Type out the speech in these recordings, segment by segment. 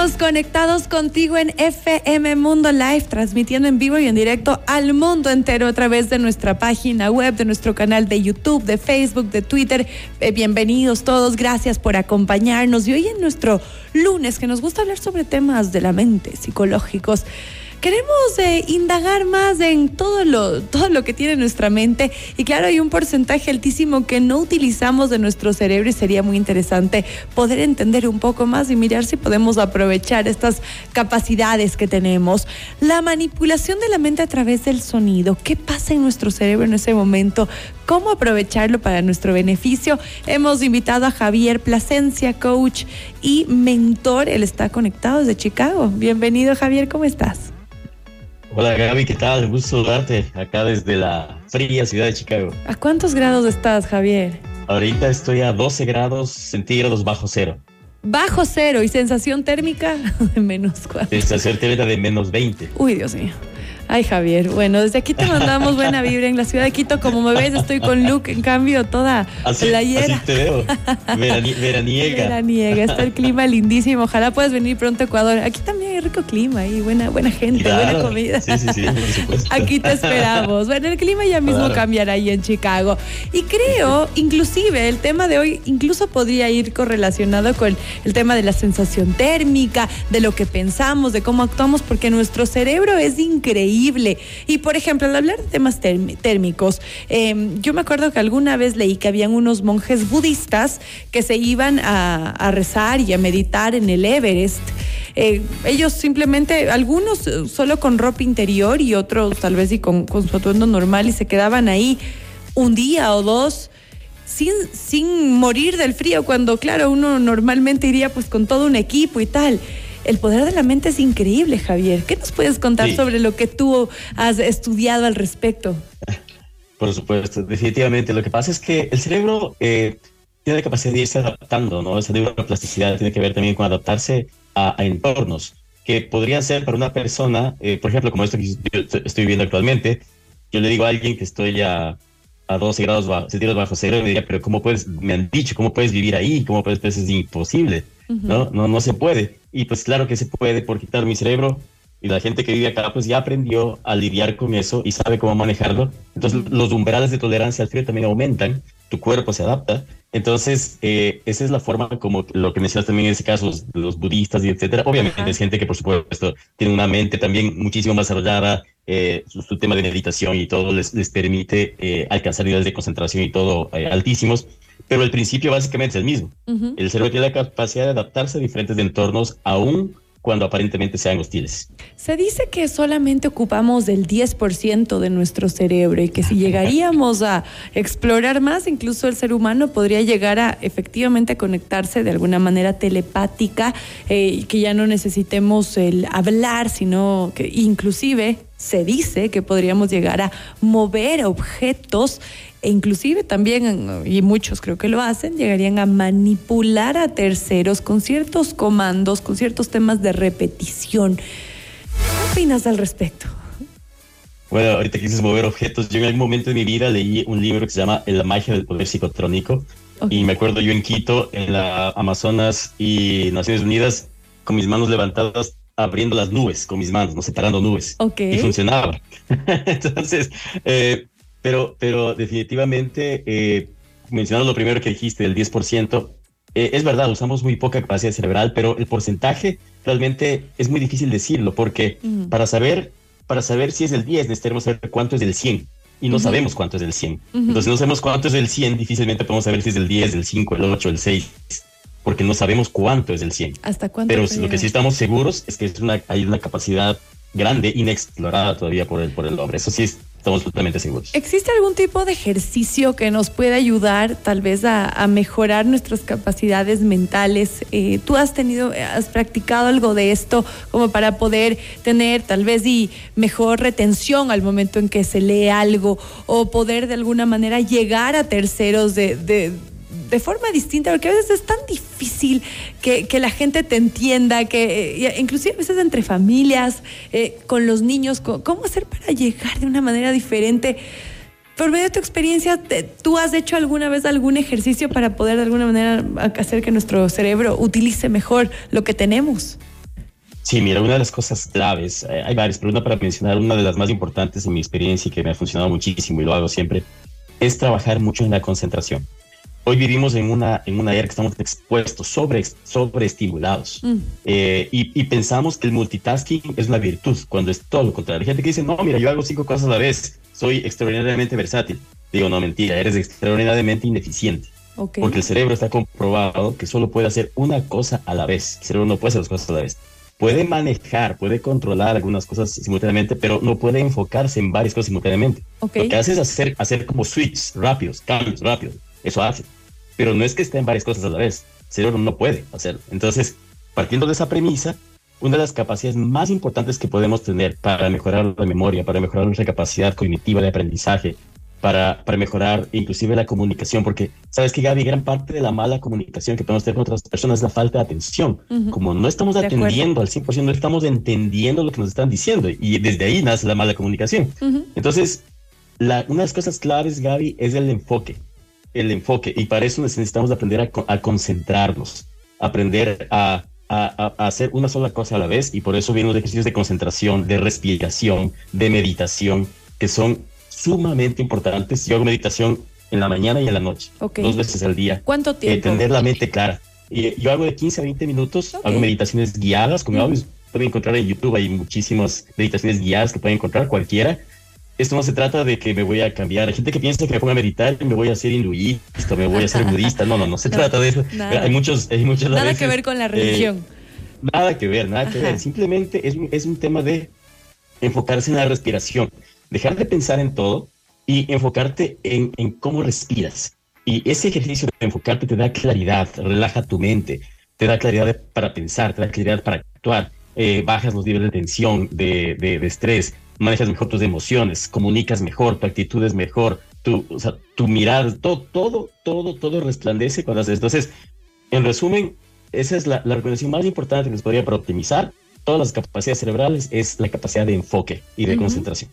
Conectados contigo en FM Mundo Live, transmitiendo en vivo y en directo al mundo entero a través de nuestra página web, de nuestro canal de YouTube, de Facebook, de Twitter. Eh, bienvenidos todos, gracias por acompañarnos. Y hoy en nuestro lunes, que nos gusta hablar sobre temas de la mente, psicológicos. Queremos eh, indagar más en todo lo, todo lo que tiene nuestra mente y claro, hay un porcentaje altísimo que no utilizamos de nuestro cerebro y sería muy interesante poder entender un poco más y mirar si podemos aprovechar estas capacidades que tenemos. La manipulación de la mente a través del sonido, ¿qué pasa en nuestro cerebro en ese momento? ¿Cómo aprovecharlo para nuestro beneficio? Hemos invitado a Javier Plasencia, coach y mentor. Él está conectado desde Chicago. Bienvenido Javier, ¿cómo estás? Hola Gaby, ¿qué tal? Gusto saludarte acá desde la fría ciudad de Chicago. ¿A cuántos grados estás, Javier? Ahorita estoy a 12 grados centígrados bajo cero. Bajo cero y sensación térmica de menos 4. Sensación térmica de menos 20. Uy, Dios mío. Ay, Javier, bueno, desde aquí te mandamos buena vibra en la ciudad de Quito. Como me ves, estoy con Luke, en cambio, toda así, playera. Así te veo. veraniega. Veraniega, está el clima lindísimo. Ojalá puedas venir pronto a Ecuador. Aquí también hay rico clima y buena, buena gente, buena comida. Sí, sí, sí, por supuesto. Aquí te esperamos. Bueno, el clima ya mismo claro. cambiará ahí en Chicago. Y creo, inclusive, el tema de hoy incluso podría ir correlacionado con el tema de la sensación térmica, de lo que pensamos, de cómo actuamos, porque nuestro cerebro es increíble y por ejemplo, al hablar de temas térmicos, eh, yo me acuerdo que alguna vez leí que habían unos monjes budistas que se iban a, a rezar y a meditar en el Everest. Eh, ellos simplemente, algunos solo con ropa interior y otros tal vez y con, con su atuendo normal y se quedaban ahí un día o dos. Sin, sin morir del frío, cuando claro, uno normalmente iría pues con todo un equipo y tal el poder de la mente es increíble, Javier. ¿Qué nos puedes contar sí. sobre lo que tú has estudiado al respecto? Por supuesto, definitivamente. Lo que pasa es que el cerebro eh, tiene la capacidad de irse adaptando, ¿no? Esa neuroplasticidad tiene que ver también con adaptarse a, a entornos que podrían ser para una persona, eh, por ejemplo, como esto que yo estoy viviendo actualmente, yo le digo a alguien que estoy a, a 12 grados bajo, centígrados bajo cero y me diría, pero ¿cómo puedes, me han dicho, cómo puedes vivir ahí? ¿Cómo puedes, pues es imposible, uh -huh. ¿no? ¿no? No se puede. Y pues claro que se puede por quitar mi cerebro y la gente que vive acá pues ya aprendió a lidiar con eso y sabe cómo manejarlo. Entonces los umbrales de tolerancia al frío también aumentan, tu cuerpo se adapta. Entonces eh, esa es la forma como lo que mencionas también en ese caso, los, budistas y etcétera. Obviamente Ajá. es gente que por supuesto tiene una mente también muchísimo más desarrollada, eh, su, su, tema de meditación y todo les, les permite eh, alcanzar niveles de concentración y todo eh, altísimos pero el principio básicamente es el mismo. Uh -huh. El cerebro tiene la capacidad de adaptarse a diferentes entornos, aún cuando aparentemente sean hostiles. Se dice que solamente ocupamos el 10% de nuestro cerebro y que si llegaríamos a explorar más, incluso el ser humano podría llegar a efectivamente conectarse de alguna manera telepática eh, y que ya no necesitemos el hablar, sino que inclusive se dice que podríamos llegar a mover objetos e inclusive también, y muchos creo que lo hacen, llegarían a manipular a terceros con ciertos comandos, con ciertos temas de repetición. ¿Qué opinas al respecto? Bueno, ahorita quieres mover objetos. Yo en algún momento de mi vida leí un libro que se llama La magia del poder psicotrónico. Okay. Y me acuerdo yo en Quito, en la Amazonas y Naciones Unidas, con mis manos levantadas, abriendo las nubes con mis manos, no separando nubes. Okay. Y funcionaba. Entonces, eh, pero, pero definitivamente, eh, mencionando lo primero que dijiste, el 10%, eh, es verdad, usamos muy poca capacidad cerebral, pero el porcentaje realmente es muy difícil decirlo, porque mm. para, saber, para saber si es el 10 necesitamos saber cuánto es del 100. Y no uh -huh. sabemos cuánto es del 100. Uh -huh. Entonces, no sabemos cuánto es del 100, difícilmente podemos saber si es del 10, del 5, el 8, el 6 porque no sabemos cuánto es el 100. ¿Hasta cuánto? Pero lo que sí estamos seguros es que es una, hay una capacidad grande, inexplorada todavía por el, por el hombre. Eso sí es, estamos totalmente seguros. ¿Existe algún tipo de ejercicio que nos pueda ayudar tal vez a, a mejorar nuestras capacidades mentales? Eh, ¿Tú has tenido, has practicado algo de esto como para poder tener tal vez y mejor retención al momento en que se lee algo o poder de alguna manera llegar a terceros de, de de forma distinta, porque a veces es tan difícil que, la gente te entienda, que eh, inclusive a veces entre familias, eh, con los niños, ¿cómo hacer para llegar de una manera diferente? Por medio de tu experiencia, ¿tú has hecho alguna vez algún ejercicio para poder de alguna manera hacer que nuestro cerebro utilice mejor lo que tenemos? Sí, mira, una de las cosas claves, eh, hay varias, pero una para mencionar, una de las más importantes en mi experiencia y que me ha funcionado muchísimo y lo hago siempre, es trabajar mucho en la concentración. Hoy vivimos en una, en una era que estamos expuestos, sobre, sobreestimulados. Mm. Eh, y, y, pensamos que el multitasking es una virtud, cuando es todo lo contrario. Hay gente que dice, no, mira, yo hago cinco cosas a la vez, soy extraordinariamente versátil. Digo, no, mentira, eres extraordinariamente ineficiente. Porque el cerebro está comprobado que solo puede hacer una cosa a la vez. El cerebro no puede hacer dos cosas a la vez. Puede manejar, puede controlar algunas cosas simultáneamente, pero no puede enfocarse en varias cosas simultáneamente. Lo que hace es hacer, hacer como switches rápidos, cambios rápidos. Eso hace. Pero no es que esté en varias cosas a la vez. El cerebro no puede hacerlo. Entonces, partiendo de esa premisa, una de las capacidades más importantes que podemos tener para mejorar la memoria, para mejorar nuestra capacidad cognitiva de aprendizaje, para, para mejorar inclusive la comunicación, porque sabes que Gaby, gran parte de la mala comunicación que podemos tener con otras personas es la falta de atención. Como no estamos atendiendo al 100%, no estamos entendiendo lo que nos están diciendo y desde ahí nace la mala comunicación. Entonces, la, una de las cosas claves, Gaby, es el enfoque. El enfoque. Y para eso necesitamos aprender a, a concentrarnos, aprender a a, hacer una sola cosa a la vez y por eso vienen los ejercicios de concentración, de respiración, de meditación, que son sumamente importantes. Yo hago meditación en la mañana y en la noche, dos veces al día. ¿Cuánto tiempo? Eh, tener la mente clara. Y yo hago de 15 a 20 minutos, hago meditaciones guiadas, como pueden encontrar en YouTube, hay muchísimas meditaciones guiadas que pueden encontrar cualquiera. Esto no se trata de que me voy a cambiar. Hay gente que piensa que me ponga a meditar y me voy a hacer hinduista, me voy a hacer budista. No, no, no se trata de eso. Hay muchos, hay muchas Nada que ver con la eh, religión. nada que ver, nada que ver. Simplemente es, es un tema de enfocarse en la respiración, dejar de pensar en todo y enfocarte en, en cómo respiras. Y ese ejercicio de enfocarte te da claridad, relaja tu mente, te da claridad para pensar, te da claridad para actuar, eh, bajas los niveles de tensión, de, de, de estrés, manejas mejor tus emociones, comunicas mejor, tu actitud es mejor, tu, o sea, tu mirar, todo, todo, todo, todo resplandece cuando haces. Entonces, en resumen, esa es la, la recomendación más importante que les podría para optimizar todas las capacidades cerebrales es la capacidad de enfoque y de concentración.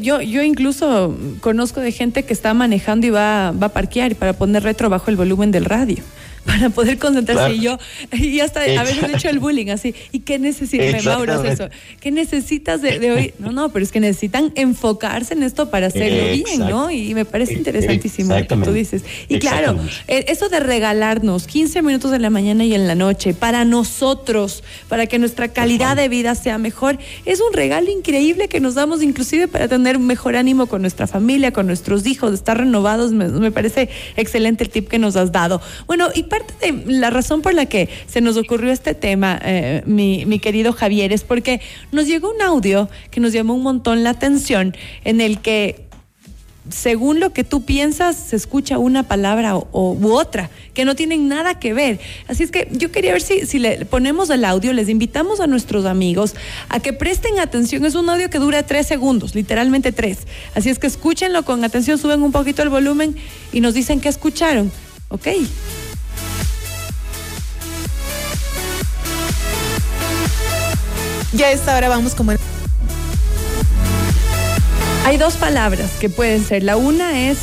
yo, yo incluso conozco de gente que está manejando y va, va a parquear para poner retro bajo el volumen del radio para poder concentrarse. Y yo, y hasta a veces he hecho el bullying así. ¿Y qué necesitas, Mauro, eso? ¿Qué necesitas de, de, hoy? No, no, pero es que necesitan enfocarse en esto para hacerlo bien, ¿no? Y me parece interesantísimo lo que tú dices. Y claro, eh, eso de regalarnos 15 minutos en la mañana y en la noche para nosotros, para que nuestra calidad de vida sea mejor, es un regalo increíble que nos damos inclusive para tener un mejor ánimo con nuestra familia, con nuestros hijos, estar renovados. Me, me parece excelente el tip que nos has dado. Bueno, y parte de la razón por la que se nos ocurrió este tema, eh, mi, mi, querido Javier, es porque nos llegó un audio que nos llamó un montón la atención en el que según lo que tú piensas, se escucha una palabra o, u otra que no tienen nada que ver. Así es que yo quería ver si, si le ponemos el audio, les invitamos a nuestros amigos a que presten atención. Es un audio que dura tres segundos, literalmente tres. Así es que escúchenlo con atención, suben un poquito el volumen y nos dicen qué escucharon. ¿Ok? Ya a esta hora vamos como... Hay dos palabras que pueden ser. La una es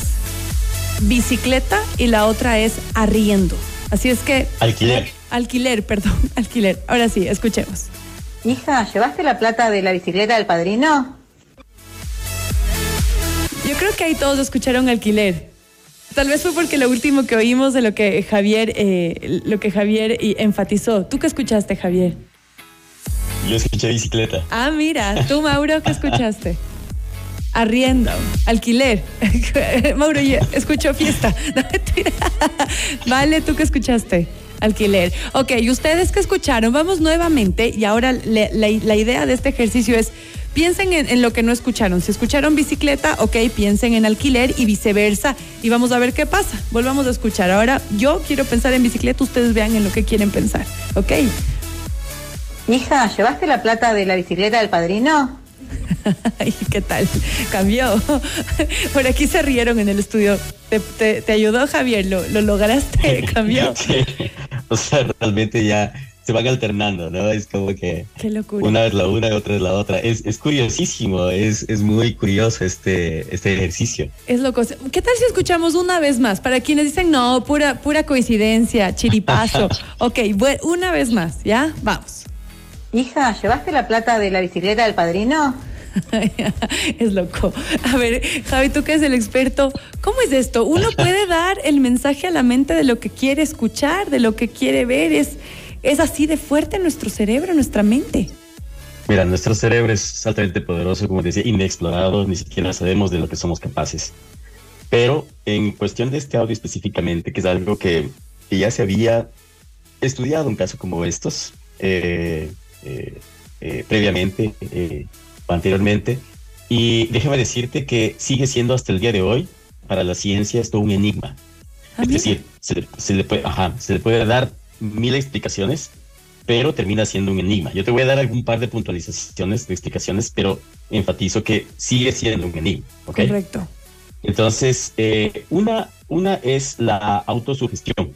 bicicleta y la otra es arriendo. Así es que... Alquiler. Alquiler, perdón, alquiler. Ahora sí, escuchemos. Hija, ¿llevaste la plata de la bicicleta del padrino? Yo creo que ahí todos escucharon alquiler. Tal vez fue porque lo último que oímos de lo que Javier, eh, lo que Javier enfatizó. ¿Tú qué escuchaste, Javier? Yo escuché bicicleta. Ah, mira, tú, Mauro, ¿qué escuchaste? Arriendo, alquiler. Mauro, yo escucho fiesta. vale, ¿tú qué escuchaste? Alquiler. Ok, ¿y ustedes qué escucharon? Vamos nuevamente y ahora la, idea de este ejercicio es piensen en, en, lo que no escucharon. Si escucharon bicicleta, ok, piensen en alquiler y viceversa. Y vamos a ver qué pasa. Volvamos a escuchar. Ahora yo quiero pensar en bicicleta, ustedes vean en lo que quieren pensar. Ok. Hija, ¿llevaste la plata de la bicicleta del padrino? ¿Y qué tal? Cambió. Por aquí se rieron en el estudio. ¿Te, te, ayudó Javier? ¿Lo, ¿Lo, lograste? ¿Cambió? Sí. O sea, realmente ya se van alternando, ¿no? Es como que Qué locura. una es la una y otra es la otra. Es, es curiosísimo, es, es muy curioso este, este ejercicio. Es loco. ¿Qué tal si escuchamos una vez más? Para quienes dicen, no, pura, pura coincidencia, chiripazo. ok, bueno, una vez más, ¿ya? Vamos. Hija, ¿llevaste la plata de la bicicleta del padrino? es loco. A ver, Javi, tú que eres el experto, ¿cómo es esto? Uno puede dar el mensaje a la mente de lo que quiere escuchar, de lo que quiere ver. Es, es así de fuerte nuestro cerebro, nuestra mente. Mira, nuestro cerebro es altamente poderoso, como decía, inexplorado, ni siquiera sabemos de lo que somos capaces. Pero en cuestión de este audio específicamente, que es algo que, ya se había estudiado un caso como estos eh, eh, eh, previamente, anteriormente, y déjame decirte que sigue siendo hasta el día de hoy, para la ciencia, esto un enigma. Ah, es decir, se le, puede, se le puede dar mil explicaciones, pero termina siendo un enigma. Yo te voy a dar algún par de puntualizaciones, de explicaciones, pero enfatizo que sigue siendo un enigma. Correcto. Entonces, eh, una, una es la autosugestión,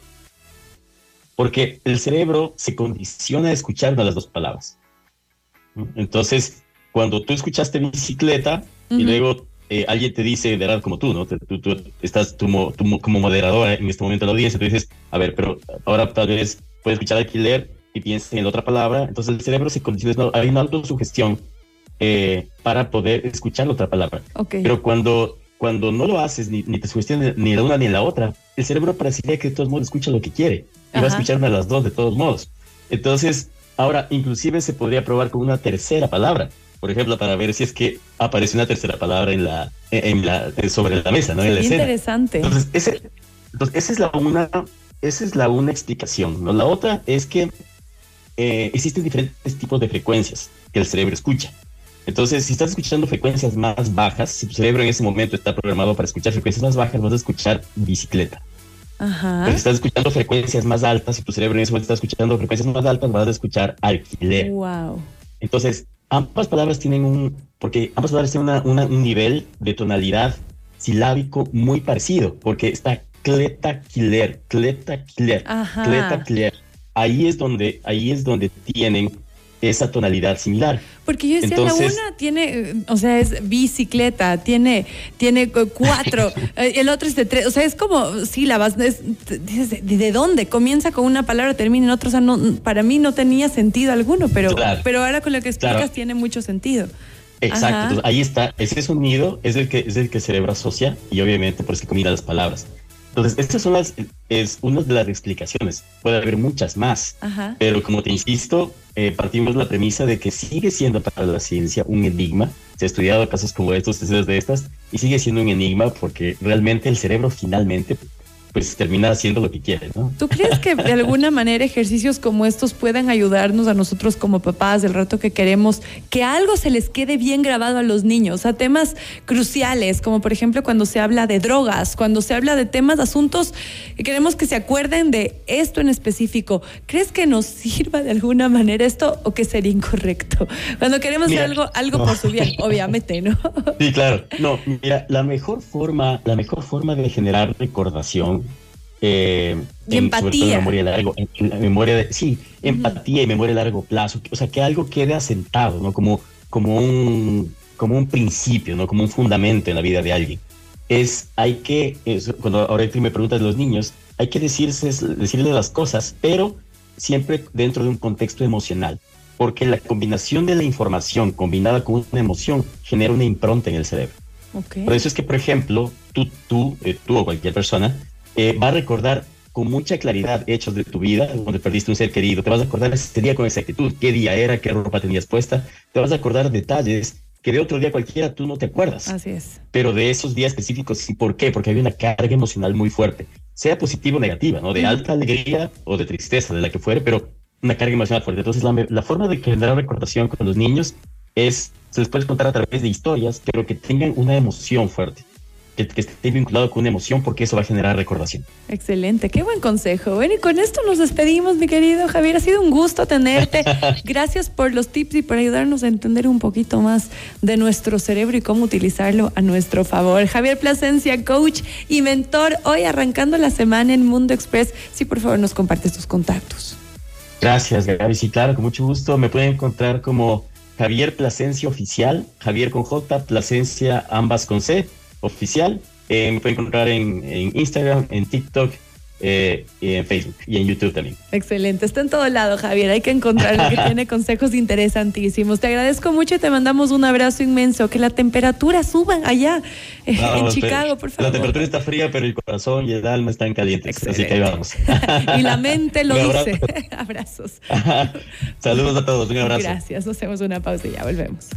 porque el cerebro se condiciona a escuchar las dos palabras. Entonces, cuando tú escuchaste bicicleta y luego eh, alguien te dice, de verdad, como tú, ¿no? Tú, tú estás tú, como moderadora en este momento de la audiencia, tú dices, a ver, pero ahora tal vez puedes escuchar alquiler y piensas en otra palabra, entonces el cerebro se condiciona, hay una autosugestión eh, para poder escuchar la otra palabra. Pero cuando cuando no lo haces, ni, ni te sugestiones ni la una ni la otra, el cerebro parecería que de todos modos escucha lo que quiere. Y va a escuchar una de las dos de todos modos. Entonces, ahora, inclusive se podría probar con una tercera palabra. Por ejemplo, para ver si es que aparece una tercera palabra en la, en la, sobre la mesa, ¿no? en la interesante. Entonces, ese, entonces, esa es la una, esa es la una explicación. ¿no? La otra es que eh, existen diferentes tipos de frecuencias que el cerebro escucha. Entonces, si estás escuchando frecuencias más bajas, si tu cerebro en ese momento está programado para escuchar frecuencias más bajas, vas a escuchar bicicleta. Ajá. Pero si estás escuchando frecuencias más altas, si tu cerebro en ese momento está escuchando frecuencias más altas, vas a escuchar alquiler. Wow. Entonces, ambas palabras tienen un, porque ambas palabras tienen un nivel de tonalidad silábico muy parecido, porque está cleta killer, cleta killer, cleta killer. Ahí es donde, ahí es donde tienen esa tonalidad similar. Porque yo decía, la una tiene, eh, o sea, es bicicleta, tiene, tiene cuatro, eh, el otro es de tres, o sea, es como sílabas, es, ¿de, dónde? Comienza con una palabra, termina en otra, o sea, no, para mí no tenía sentido alguno, pero, pero ahora con lo que explicas tiene mucho sentido. Exacto, ahí está, ese sonido es el que es el que el cerebro asocia y obviamente por eso combina las palabras. Entonces, estas son las, es una de las explicaciones. Puede haber muchas más, pero como te insisto, eh, partimos de la premisa de que sigue siendo para la ciencia un enigma. Se ha estudiado casos como estos, de estas, y sigue siendo un enigma porque realmente el cerebro finalmente pues termina haciendo lo que quiere, ¿no? ¿Tú crees que de alguna manera ejercicios como estos puedan ayudarnos a nosotros como papás del rato que queremos que algo se les quede bien grabado a los niños, a temas cruciales, como por ejemplo cuando se habla de drogas, cuando se habla de temas, asuntos que queremos que se acuerden de esto en específico? ¿Crees que nos sirva de alguna manera esto o que sería incorrecto? Cuando queremos hacer algo, algo por su bien, obviamente, ¿no? Sí, claro. No, mira, la mejor forma, la mejor forma de generar recordación eh, y empatía. memoria largo, en, memoria de, sí, empatía y memoria a largo plazo, o sea, que algo quede asentado, ¿no? Como, como, un, como un principio, ¿no? Como un fundamento en la vida de alguien. Es, hay que, cuando ahora me preguntas de los niños, hay que decirse, decirles las cosas, pero siempre dentro de un contexto emocional, porque la combinación de la información combinada con una emoción genera una impronta en el cerebro. Por eso es que, por ejemplo, tú, tú, eh, tú o cualquier persona eh, va a recordar con mucha claridad hechos de tu vida, donde perdiste un ser querido. Te vas a acordar ese día con exactitud, qué día era, qué ropa tenías puesta. Te vas a acordar detalles que de otro día cualquiera tú no te acuerdas. Así es. Pero de esos días específicos, ¿y por qué? Porque había una carga emocional muy fuerte, sea positiva o negativa, ¿no? De alta alegría o de tristeza, de la que fuere, pero una carga emocional fuerte. Entonces, la, la forma de generar recordación con los niños es, se les puede contar a través de historias, pero que tengan una emoción fuerte que, esté vinculado con una emoción porque eso va a generar recordación. Excelente, qué buen consejo. Bueno, y con esto nos despedimos, mi querido Javier. Ha sido un gusto tenerte. Gracias por los tips y por ayudarnos a entender un poquito más de nuestro cerebro y cómo utilizarlo a nuestro favor. Javier Plasencia, coach y mentor, hoy arrancando la semana en Mundo Express. Sí, por favor, nos compartes tus contactos. Gracias, Gaby. Sí, claro, con mucho gusto. Me pueden encontrar como Javier Plasencia Oficial, Javier con J, Plasencia ambas con C oficial. Eh, me pueden encontrar en, Instagram, en TikTok eh, y en Facebook y en YouTube también. Excelente, está en todo lado, Javier. Hay que encontrar que tiene consejos interesantísimos. Te agradezco mucho y te mandamos un abrazo inmenso. Que la temperatura suba allá eh, en Chicago, por favor. La temperatura está fría, pero el corazón y el alma están calientes. Así que ahí vamos. y la mente lo dice. Abrazos. Saludos a todos, un abrazo. Gracias, nos hacemos una pausa y ya volvemos.